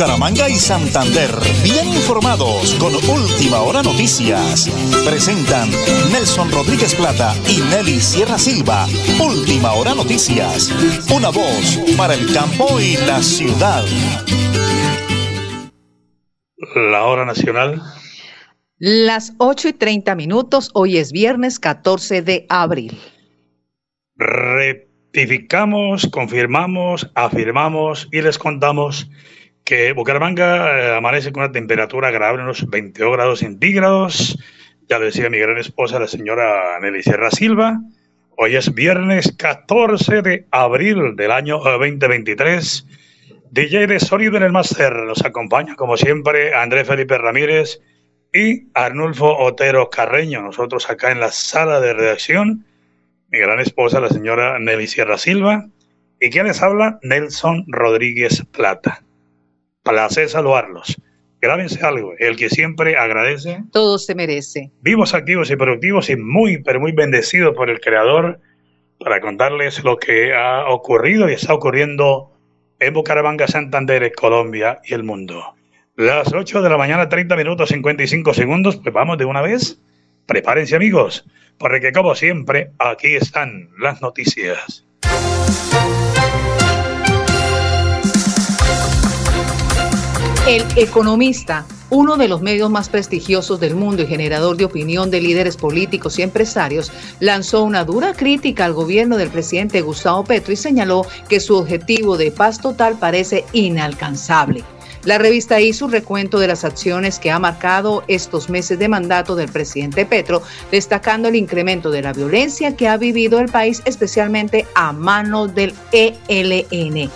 Bucaramanga y Santander, bien informados con Última Hora Noticias. Presentan Nelson Rodríguez Plata y Nelly Sierra Silva. Última Hora Noticias. Una voz para el campo y la ciudad. La hora nacional. Las 8 y 30 minutos. Hoy es viernes 14 de abril. Rectificamos, confirmamos, afirmamos y les contamos que Bucaramanga eh, amanece con una temperatura agradable, unos 22 grados centígrados. Ya lo decía mi gran esposa, la señora Nelly Sierra Silva. Hoy es viernes 14 de abril del año 2023. Eh, DJ de Sonido en el Máster nos acompaña, como siempre, Andrés Felipe Ramírez y Arnulfo Otero Carreño. Nosotros acá en la sala de redacción mi gran esposa, la señora Nelly Sierra Silva, y quien les habla, Nelson Rodríguez Plata. Placer saludarlos. Grábense algo, el que siempre agradece. Todo se merece. Vivos, activos y productivos y muy, pero muy bendecidos por el Creador para contarles lo que ha ocurrido y está ocurriendo en Bucaramanga, Santander, Colombia y el mundo. Las 8 de la mañana, 30 minutos 55 segundos, pues vamos de una vez. Prepárense amigos, porque como siempre, aquí están las noticias. El Economista, uno de los medios más prestigiosos del mundo y generador de opinión de líderes políticos y empresarios, lanzó una dura crítica al gobierno del presidente Gustavo Petro y señaló que su objetivo de paz total parece inalcanzable. La revista hizo un recuento de las acciones que ha marcado estos meses de mandato del presidente Petro, destacando el incremento de la violencia que ha vivido el país, especialmente a manos del ELN.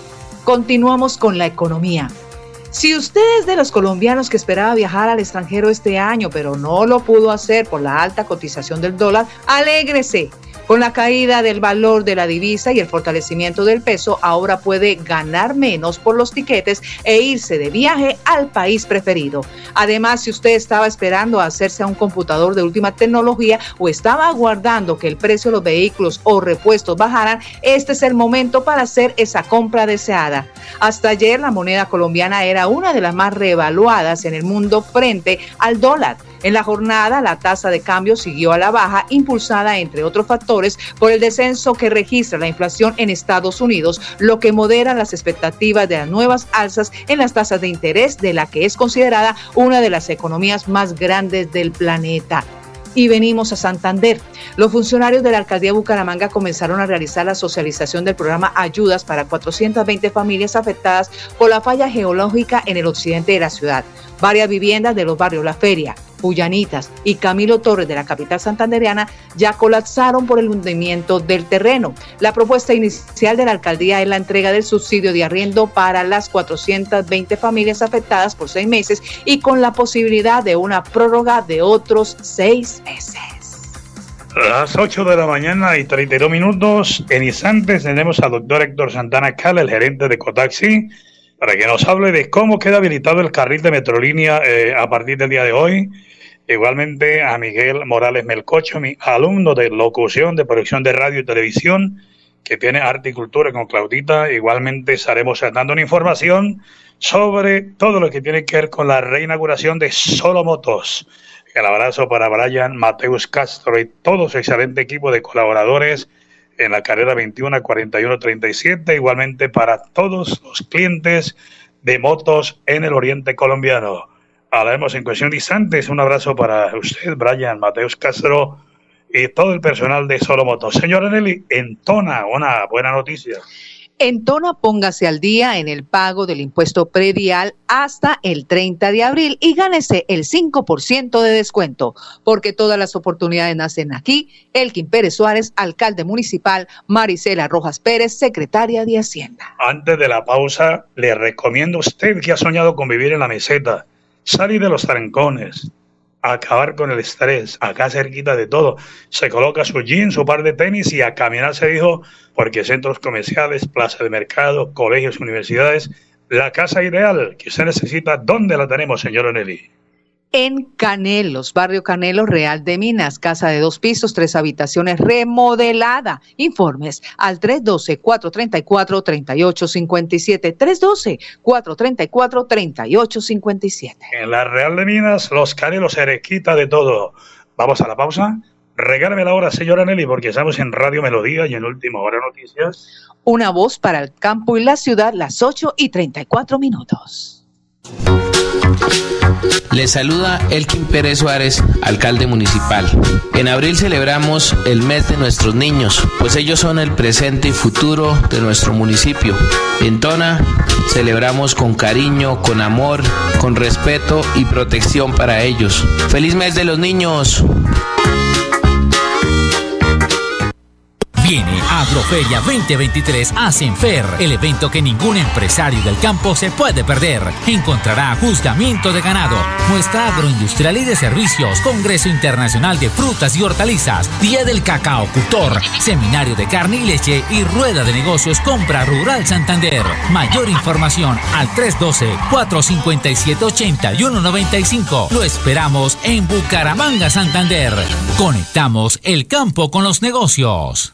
Continuamos con la economía. Si usted es de los colombianos que esperaba viajar al extranjero este año, pero no lo pudo hacer por la alta cotización del dólar, alégrese con la caída del valor de la divisa y el fortalecimiento del peso, ahora puede ganar menos por los tiquetes e irse de viaje al país preferido. Además, si usted estaba esperando hacerse a un computador de última tecnología o estaba aguardando que el precio de los vehículos o repuestos bajaran, este es el momento para hacer esa compra deseada. Hasta ayer la moneda colombiana era una de las más revaluadas en el mundo frente al dólar. En la jornada, la tasa de cambio siguió a la baja, impulsada, entre otros factores, por el descenso que registra la inflación en Estados Unidos, lo que modera las expectativas de las nuevas alzas en las tasas de interés de la que es considerada una de las economías más grandes del planeta y venimos a Santander. Los funcionarios de la alcaldía de Bucaramanga comenzaron a realizar la socialización del programa Ayudas para 420 familias afectadas por la falla geológica en el occidente de la ciudad. Varias viviendas de los barrios La Feria, Puyanitas y Camilo Torres de la capital santandereana ya colapsaron por el hundimiento del terreno. La propuesta inicial de la alcaldía es la entrega del subsidio de arriendo para las 420 familias afectadas por seis meses y con la posibilidad de una prórroga de otros seis meses. Las 8 de la mañana y 32 minutos. En instantes tenemos al doctor Héctor Santana Cala, el gerente de Cotaxi, para que nos hable de cómo queda habilitado el carril de Metrolínea eh, a partir del día de hoy Igualmente a Miguel Morales Melcocho, mi alumno de locución, de producción de radio y televisión, que tiene arte y cultura con Claudita. Igualmente estaremos dando una información sobre todo lo que tiene que ver con la reinauguración de Solo Motos. El abrazo para Brian Mateus Castro y todo su excelente equipo de colaboradores en la carrera 21 41 37. Igualmente para todos los clientes de motos en el oriente colombiano hablaremos en cuestión de instantes. Un abrazo para usted, Brian Mateus Castro y todo el personal de Solomoto. Señora Nelly, entona una buena noticia. Entona, póngase al día en el pago del impuesto predial hasta el 30 de abril y gánese el 5% de descuento, porque todas las oportunidades nacen aquí. Elkin Pérez Suárez, alcalde municipal, Marisela Rojas Pérez, secretaria de Hacienda. Antes de la pausa, le recomiendo a usted que ha soñado con vivir en la meseta salir de los trancones, acabar con el estrés, acá cerquita de todo. Se coloca su jean, su par de tenis y a caminar se dijo, porque centros comerciales, plaza de mercado, colegios, universidades, la casa ideal que usted necesita, ¿dónde la tenemos, señor Onelli? En Canelos, barrio Canelos, Real de Minas, casa de dos pisos, tres habitaciones, remodelada. Informes al 312-434-3857. 312-434-3857. En la Real de Minas, los Canelos se quita de todo. Vamos a la pausa. Regálame la hora, señora Nelly, porque estamos en Radio Melodía y en Última Hora Noticias. Una voz para el campo y la ciudad, las 8 y 34 minutos. Les saluda Elkin Pérez Suárez, alcalde municipal. En abril celebramos el mes de nuestros niños, pues ellos son el presente y futuro de nuestro municipio. En Tona celebramos con cariño, con amor, con respeto y protección para ellos. ¡Feliz mes de los niños! Viene Agroferia 2023 a Senfer, el evento que ningún empresario del campo se puede perder. Encontrará juzgamiento de ganado, muestra agroindustrial y de servicios, Congreso Internacional de Frutas y Hortalizas, Día del Cacao Cultor, Seminario de Carne y Leche y Rueda de Negocios Compra Rural Santander. Mayor información al 312-457-8195. Lo esperamos en Bucaramanga, Santander. Conectamos el campo con los negocios.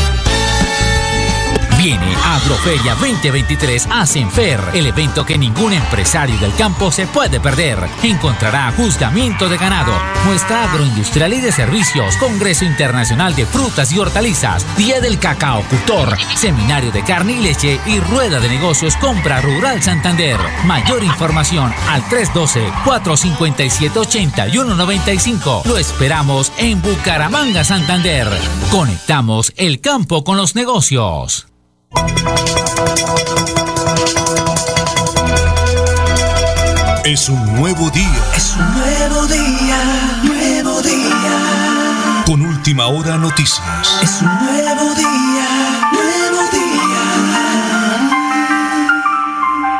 Viene Agroferia 2023 a Senfer, el evento que ningún empresario del campo se puede perder. Encontrará juzgamiento de ganado, muestra agroindustrial y de servicios, Congreso Internacional de Frutas y Hortalizas, Día del Cacao Cultor, Seminario de Carne y Leche y Rueda de Negocios Compra Rural Santander. Mayor información al 312-457-8195. Lo esperamos en Bucaramanga, Santander. Conectamos el campo con los negocios. Es un nuevo día. Es un nuevo día, nuevo día. Con última hora noticias. Es un nuevo día, nuevo día.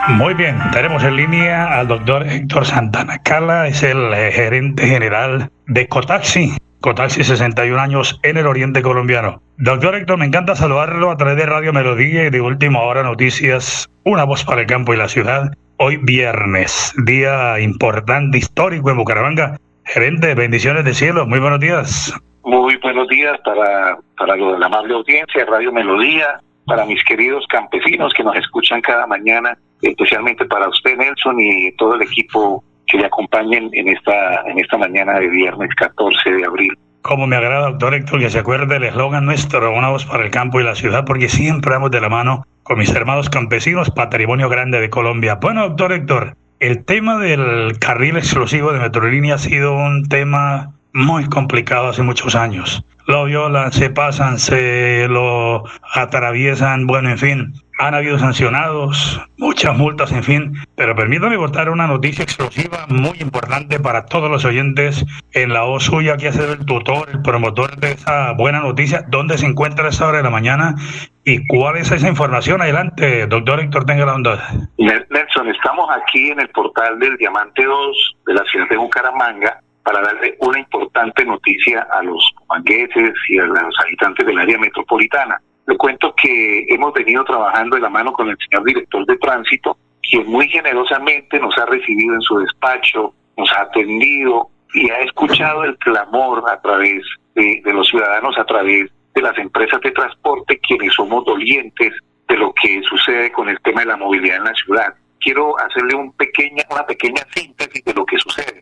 Muy bien, tenemos en línea al doctor Héctor Santana Cala, es el eh, gerente general de Cotaxi. Cotaxi, 61 años en el oriente colombiano. Doctor Héctor, me encanta saludarlo a través de Radio Melodía y de Última Hora Noticias, una voz para el campo y la ciudad. Hoy viernes, día importante, histórico en Bucaramanga. Gerente, bendiciones de cielo, muy buenos días. Muy buenos días para, para la amable audiencia de Radio Melodía, para mis queridos campesinos que nos escuchan cada mañana, especialmente para usted, Nelson, y todo el equipo que le acompañen en esta, en esta mañana de viernes 14 de abril. Como me agrada, doctor Héctor, que se acuerde del eslogan nuestro, una voz para el campo y la ciudad, porque siempre vamos de la mano con mis hermanos campesinos, patrimonio grande de Colombia. Bueno, doctor Héctor, el tema del carril exclusivo de Metrolínea ha sido un tema muy complicado hace muchos años. Lo violan, se pasan, se lo atraviesan, bueno, en fin, han habido sancionados, muchas multas, en fin. Pero permítame contar una noticia exclusiva muy importante para todos los oyentes en la voz suya que hace el tutor, el promotor de esa buena noticia. ¿Dónde se encuentra a esa hora de la mañana? ¿Y cuál es esa información? Adelante, doctor Héctor, tenga la onda. Nelson, estamos aquí en el portal del Diamante 2 de la ciudad de Bucaramanga para darle una importante noticia a los mangueses y a los habitantes del área metropolitana. Le cuento que hemos venido trabajando de la mano con el señor director de tránsito, quien muy generosamente nos ha recibido en su despacho, nos ha atendido y ha escuchado el clamor a través de, los ciudadanos, a través de las empresas de transporte, quienes somos dolientes de lo que sucede con el tema de la movilidad en la ciudad. Quiero hacerle un pequeña, una pequeña síntesis de lo que sucede.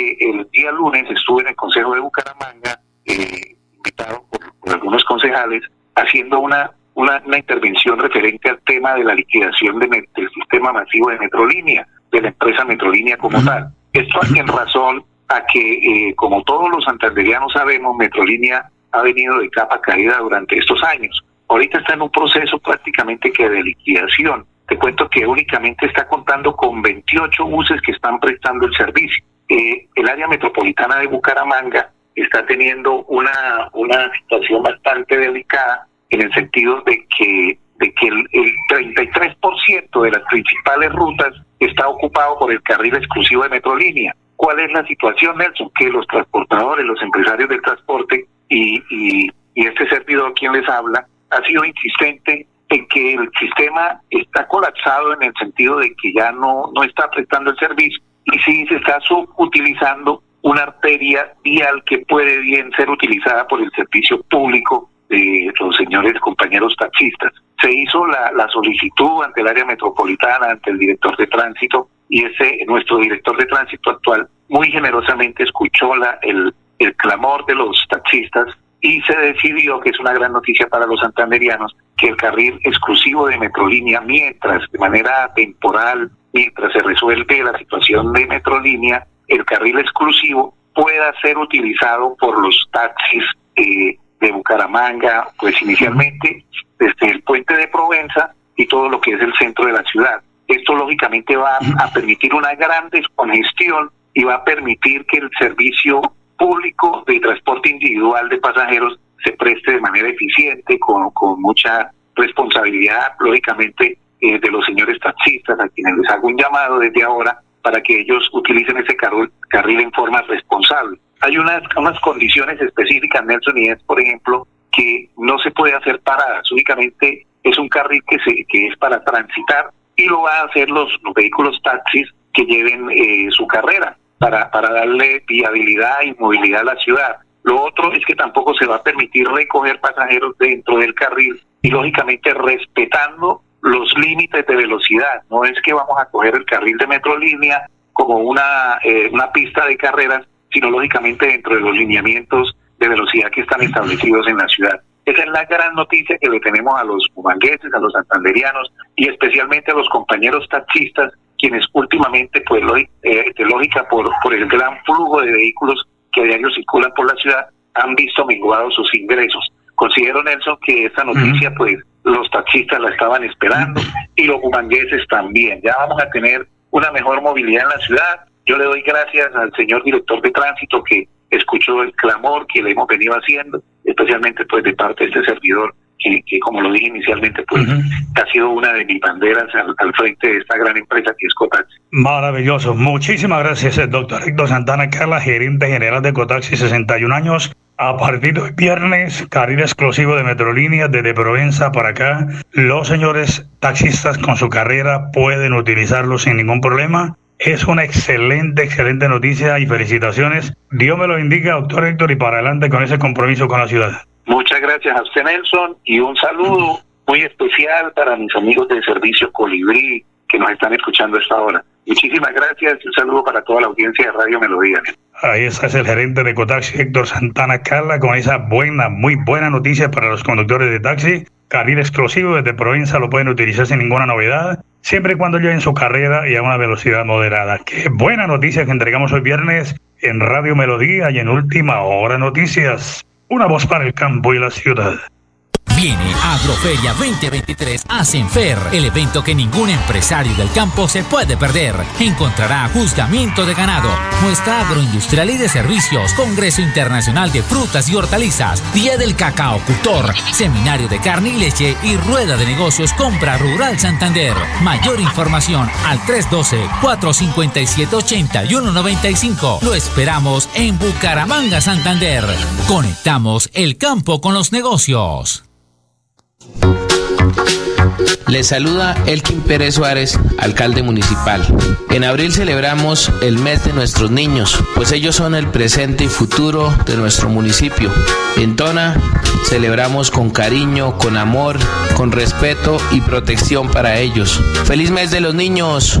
Que el día lunes estuve en el Consejo de Bucaramanga, eh, invitado por, algunos concejales, haciendo una, una, intervención referente al tema de la liquidación de, del sistema masivo de Metrolínea, de la empresa Metrolínea como tal. Esto en razón a que, eh, como todos los santanderianos sabemos, Metrolínea ha venido de capa caída durante estos años. Ahorita está en un proceso prácticamente que de liquidación. Te cuento que únicamente está contando con 28 buses que están prestando el servicio. Eh, el área metropolitana de Bucaramanga está teniendo una, una situación bastante delicada en el sentido de que, de que el, el 33% de las principales rutas está ocupado por el carril exclusivo de Metrolínea. ¿Cuál es la situación, Nelson? Que los transportadores, los empresarios del transporte y, y, y este servidor quien les habla ha sido insistente en que el sistema está colapsado en el sentido de que ya no, no está prestando el servicio y sí se está subutilizando una arteria vial que puede bien ser utilizada por el servicio público de los señores compañeros taxistas. Se hizo la, la solicitud ante el área metropolitana, ante el director de tránsito, y ese nuestro director de tránsito actual muy generosamente escuchó la, el, el clamor de los taxistas y se decidió, que es una gran noticia para los santanderianos, que el carril exclusivo de Metrolínea, mientras de manera temporal, mientras se resuelve la situación de Metrolínea, el carril exclusivo pueda ser utilizado por los taxis eh, de Bucaramanga, pues inicialmente desde el puente de Provenza y todo lo que es el centro de la ciudad. Esto lógicamente va a permitir una gran descongestión y va a permitir que el servicio público de transporte individual de pasajeros se preste de manera eficiente, con, con mucha responsabilidad, lógicamente, eh, de los señores taxistas, a quienes les hago un llamado desde ahora para que ellos utilicen ese carril, carril en forma responsable. Hay unas, unas condiciones específicas, Nelson, y es, por ejemplo, que no se puede hacer paradas, únicamente es un carril que, se, que es para transitar y lo van a hacer los, los vehículos taxis que lleven eh, su carrera para, para darle viabilidad y movilidad a la ciudad. Lo otro es que tampoco se va a permitir recoger pasajeros dentro del carril y lógicamente respetando los límites de velocidad. No es que vamos a coger el carril de metrolínea como una, eh, una pista de carreras, sino lógicamente dentro de los lineamientos de velocidad que están establecidos en la ciudad. Esa es la gran noticia que le tenemos a los humangueses, a los santanderianos y especialmente a los compañeros taxistas quienes últimamente, pues eh, de lógica por, por el gran flujo de vehículos que a diario circulan por la ciudad, han visto menguados sus ingresos. Considero, Nelson, que esta noticia, pues los taxistas la estaban esperando y los humangueses también. Ya vamos a tener una mejor movilidad en la ciudad. Yo le doy gracias al señor director de tránsito que escuchó el clamor que le hemos venido haciendo, especialmente pues de parte de este servidor que, como lo dije inicialmente, pues ha sido una de mis banderas al, frente de esta gran empresa que es Cotaxi. Maravilloso. Muchísimas gracias, el doctor Héctor Santana Carla, gerente general de Cotaxi, 61 años. A partir de hoy viernes, carril exclusivo de Metrolínea desde Provenza para acá. Los señores taxistas con su carrera pueden utilizarlo sin ningún problema. Es una excelente, excelente noticia y felicitaciones. Dios me lo indica, doctor Héctor, y para adelante con ese compromiso con la ciudad. Muchas gracias a usted, Nelson, y un saludo muy especial para mis amigos del servicio Colibrí que nos están escuchando a esta hora. Muchísimas gracias y un saludo para toda la audiencia de Radio Melodía. Ahí está es el gerente de Cotaxi, Héctor Santana Carla, con esa buena, muy buena noticia para los conductores de taxi. carril exclusivo desde Provenza lo pueden utilizar sin ninguna novedad, siempre y cuando lleven su carrera y a una velocidad moderada. Qué buena noticia que entregamos hoy viernes en Radio Melodía y en Última Hora Noticias. Una voz para el campo y la ciudad. Viene Agroferia 2023 a Senfer, el evento que ningún empresario del campo se puede perder. Encontrará juzgamiento de ganado, muestra agroindustrial y de servicios, Congreso Internacional de Frutas y Hortalizas, Día del Cacao Cultor, Seminario de Carne y Leche y Rueda de Negocios Compra Rural Santander. Mayor información al 312-457-8195. Lo esperamos en Bucaramanga, Santander. Conectamos el campo con los negocios. Les saluda Elkin Pérez Suárez, alcalde municipal. En abril celebramos el mes de nuestros niños, pues ellos son el presente y futuro de nuestro municipio. En Tona celebramos con cariño, con amor, con respeto y protección para ellos. ¡Feliz mes de los niños!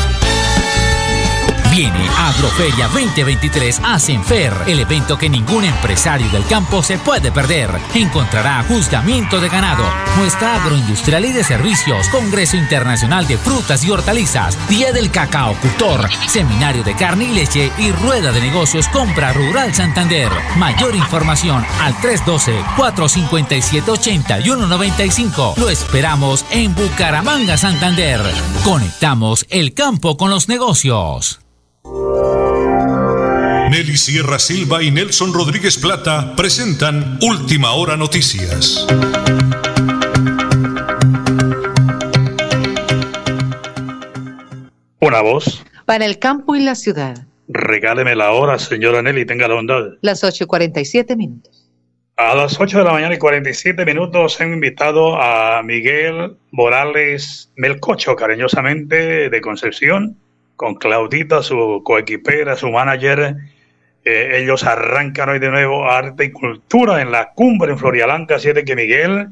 Viene Agroferia 2023 a Senfer, el evento que ningún empresario del campo se puede perder. Encontrará juzgamiento de ganado, muestra agroindustrial y de servicios, Congreso Internacional de Frutas y Hortalizas, Día del Cacao Cultor, Seminario de Carne y Leche y Rueda de Negocios Compra Rural Santander. Mayor información al 312-457-8195. Lo esperamos en Bucaramanga, Santander. Conectamos el campo con los negocios. Nelly Sierra Silva y Nelson Rodríguez Plata presentan Última Hora Noticias. Una voz. Para el campo y la ciudad. Regáleme la hora, señora Nelly, tenga la bondad. Las 8 y 47 minutos. A las 8 de la mañana y 47 minutos he invitado a Miguel Morales Melcocho, cariñosamente de Concepción, con Claudita, su coequipera, su manager. Eh, ellos arrancan hoy de nuevo arte y cultura en la cumbre en Florialanca, así de que Miguel,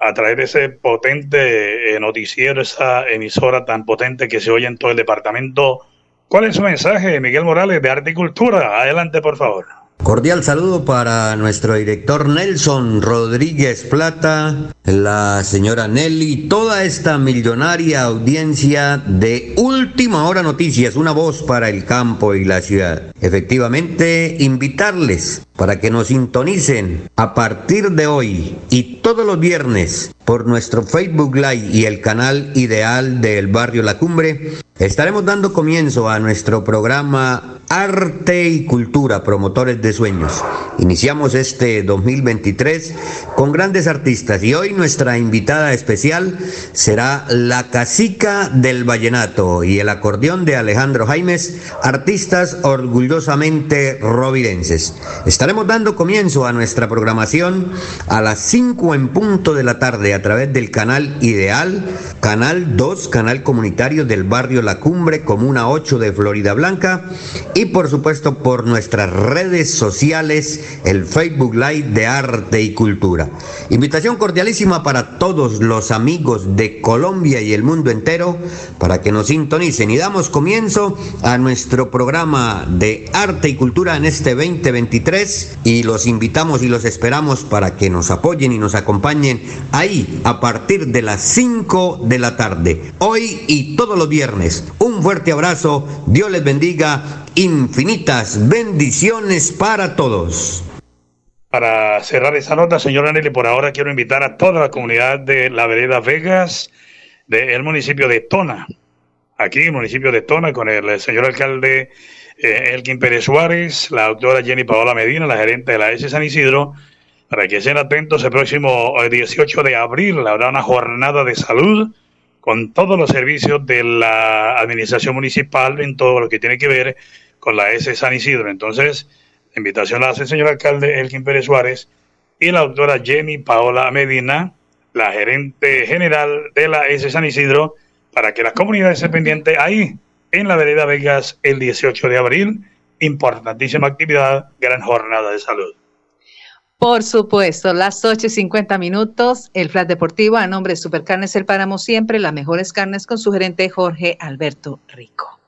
a través de ese potente eh, noticiero, esa emisora tan potente que se oye en todo el departamento, ¿cuál es su mensaje, Miguel Morales, de arte y cultura? Adelante, por favor. Cordial saludo para nuestro director Nelson Rodríguez Plata, la señora Nelly, toda esta millonaria audiencia de Última Hora Noticias, una voz para el campo y la ciudad. Efectivamente, invitarles para que nos sintonicen a partir de hoy y todos los viernes por nuestro Facebook Live y el canal ideal del barrio La Cumbre. Estaremos dando comienzo a nuestro programa Arte y Cultura, promotores de sueños. Iniciamos este 2023 con grandes artistas y hoy nuestra invitada especial será la Casica del Vallenato y el acordeón de Alejandro Jaimes, artistas orgullosamente rovirenses. Estaremos dando comienzo a nuestra programación a las 5 en punto de la tarde a través del canal Ideal, Canal 2, canal comunitario del barrio La Cumbre, Comuna 8 de Florida Blanca y por supuesto por nuestras redes sociales, el Facebook Live de Arte y Cultura. Invitación cordialísima para todos los amigos de Colombia y el mundo entero para que nos sintonicen y damos comienzo a nuestro programa de Arte y Cultura en este 2023 y los invitamos y los esperamos para que nos apoyen y nos acompañen ahí a partir de las 5 de la tarde, hoy y todos los viernes. Un fuerte abrazo, Dios les bendiga infinitas bendiciones para todos. Para cerrar esa nota, señor Aneli, por ahora quiero invitar a toda la comunidad de la vereda Vegas, del municipio de Tona, aquí, municipio de Tona, con el, señor alcalde eh, Elkin Pérez Suárez, la doctora Jenny Paola Medina, la gerente de la S San Isidro, para que estén atentos el próximo 18 eh, de abril, habrá una jornada de salud con todos los servicios de la administración municipal en todo lo que tiene que ver con la S San Isidro. Entonces, la invitación la hace el señor alcalde Elkin Pérez Suárez y la doctora Jenny Paola Medina, la gerente general de la S San Isidro, para que las comunidades estén pendientes ahí en la vereda Vegas el 18 de abril. Importantísima actividad, gran jornada de salud. Por supuesto, las 8 y 50 minutos, el Flat Deportivo a nombre de Supercarnes El Páramo Siempre, las mejores carnes con su gerente Jorge Alberto Rico.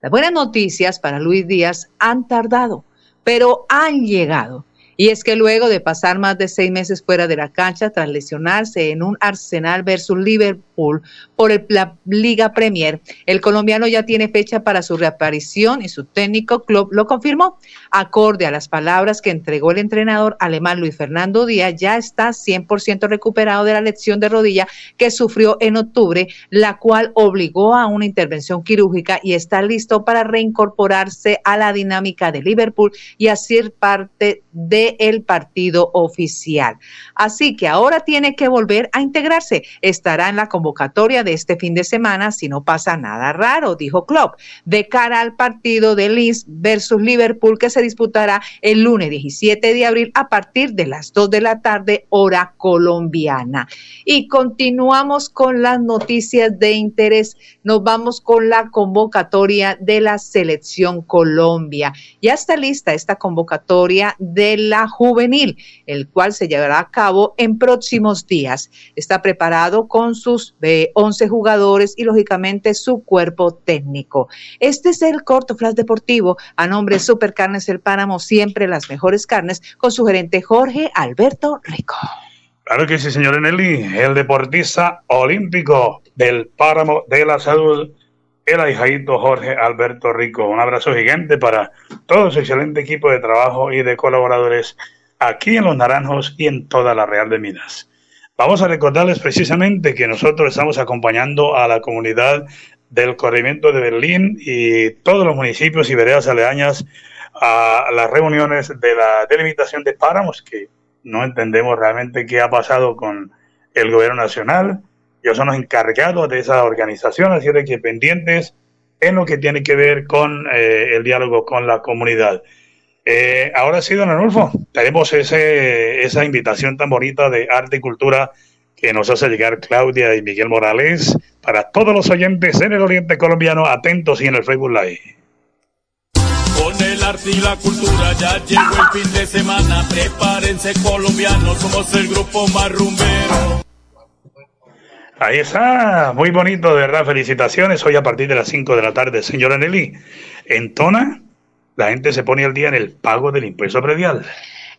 Las buenas noticias para Luis Díaz han tardado, pero han llegado. Y es que luego de pasar más de seis meses fuera de la cancha tras lesionarse en un Arsenal versus Liverpool por el, la Liga Premier, el colombiano ya tiene fecha para su reaparición y su técnico club lo confirmó. Acorde a las palabras que entregó el entrenador alemán Luis Fernando Díaz, ya está 100% recuperado de la lesión de rodilla que sufrió en octubre, la cual obligó a una intervención quirúrgica y está listo para reincorporarse a la dinámica de Liverpool y hacer parte de el partido oficial. Así que ahora tiene que volver a integrarse. Estará en la convocatoria de este fin de semana si no pasa nada raro, dijo Klopp, de cara al partido de Leeds versus Liverpool que se disputará el lunes 17 de abril a partir de las 2 de la tarde, hora colombiana. Y continuamos con las noticias de interés. Nos vamos con la convocatoria de la selección Colombia. Ya está lista esta convocatoria del la juvenil, el cual se llevará a cabo en próximos días. Está preparado con sus 11 jugadores y lógicamente su cuerpo técnico. Este es el corto flash deportivo a nombre de Supercarnes El Páramo, siempre las mejores carnes, con su gerente Jorge Alberto Rico. Claro que sí, señor Eneli, el deportista olímpico del Páramo de la Salud el ahijadito Jorge Alberto Rico. Un abrazo gigante para todo su excelente equipo de trabajo y de colaboradores aquí en Los Naranjos y en toda la Real de Minas. Vamos a recordarles precisamente que nosotros estamos acompañando a la comunidad del corrimiento de Berlín y todos los municipios y veredas aledañas a las reuniones de la delimitación de páramos, que no entendemos realmente qué ha pasado con el gobierno nacional ellos son los encargados de esa organización, así de que pendientes en lo que tiene que ver con eh, el diálogo con la comunidad. Eh, ahora sí, don Anulfo, tenemos esa invitación tan bonita de arte y cultura que nos hace llegar Claudia y Miguel Morales para todos los oyentes en el Oriente Colombiano, atentos y en el Facebook Live. Con el arte y la cultura ya llegó el fin de semana, prepárense colombianos, somos el grupo más rumbero. Ahí está, muy bonito, de verdad, felicitaciones. Hoy a partir de las 5 de la tarde, señora Nelly, en Tona, la gente se pone al día en el pago del impuesto predial.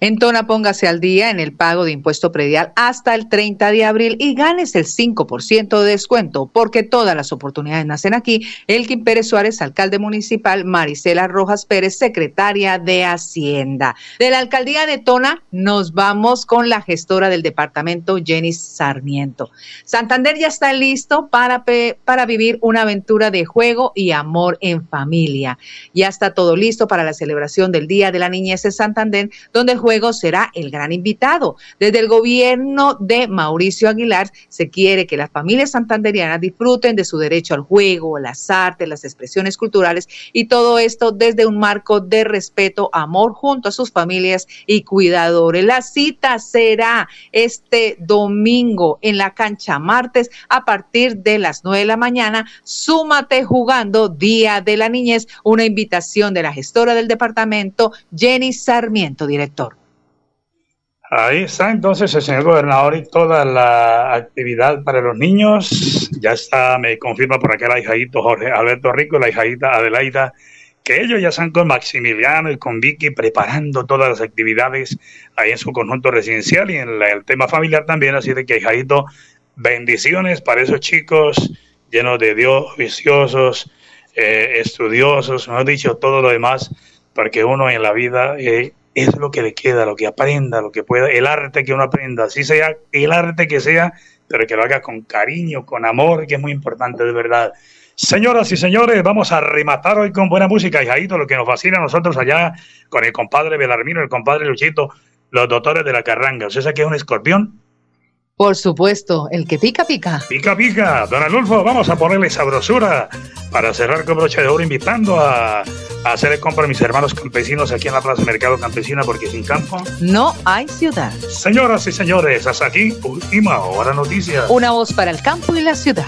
En Tona póngase al día en el pago de impuesto predial hasta el 30 de abril y ganes el 5% de descuento, porque todas las oportunidades nacen aquí. Elkin Pérez Suárez, alcalde municipal, Marisela Rojas Pérez, secretaria de Hacienda. De la alcaldía de Tona nos vamos con la gestora del departamento, Jenny Sarmiento. Santander ya está listo para, para vivir una aventura de juego y amor en familia. Ya está todo listo para la celebración del Día de la Niñez en Santander, donde el juego será el gran invitado. Desde el gobierno de Mauricio Aguilar se quiere que las familias santanderianas disfruten de su derecho al juego, las artes, las expresiones culturales y todo esto desde un marco de respeto, amor junto a sus familias y cuidadores. La cita será este domingo en la cancha martes a partir de las 9 de la mañana. Súmate jugando Día de la Niñez, una invitación de la gestora del departamento, Jenny Sarmiento, director. Ahí está entonces el señor gobernador y toda la actividad para los niños. Ya está, me confirma por acá el hijadito Jorge Alberto Rico, la hijadita Adelaida, que ellos ya están con Maximiliano y con Vicky preparando todas las actividades ahí en su conjunto residencial y en el tema familiar también. Así de que hijadito, bendiciones para esos chicos llenos de Dios, viciosos, eh, estudiosos, mejor dicho, todo lo demás, porque uno en la vida... Eh, es lo que le queda, lo que aprenda, lo que pueda, el arte que uno aprenda, así sea el arte que sea, pero que lo haga con cariño, con amor, que es muy importante de verdad. Señoras y señores, vamos a rematar hoy con buena música, y lo que nos fascina a nosotros allá con el compadre Belarmino, el compadre Luchito, los doctores de la carranga. ¿Usted sabe que es un escorpión? Por supuesto, el que pica, pica. Pica, pica. Don Alulfo, vamos a ponerle sabrosura para cerrar con broche de oro, invitando a, a hacer el compra a mis hermanos campesinos aquí en la Plaza Mercado Campesina, porque sin campo no hay ciudad. Señoras y señores, hasta aquí, última hora noticias. Una voz para el campo y la ciudad.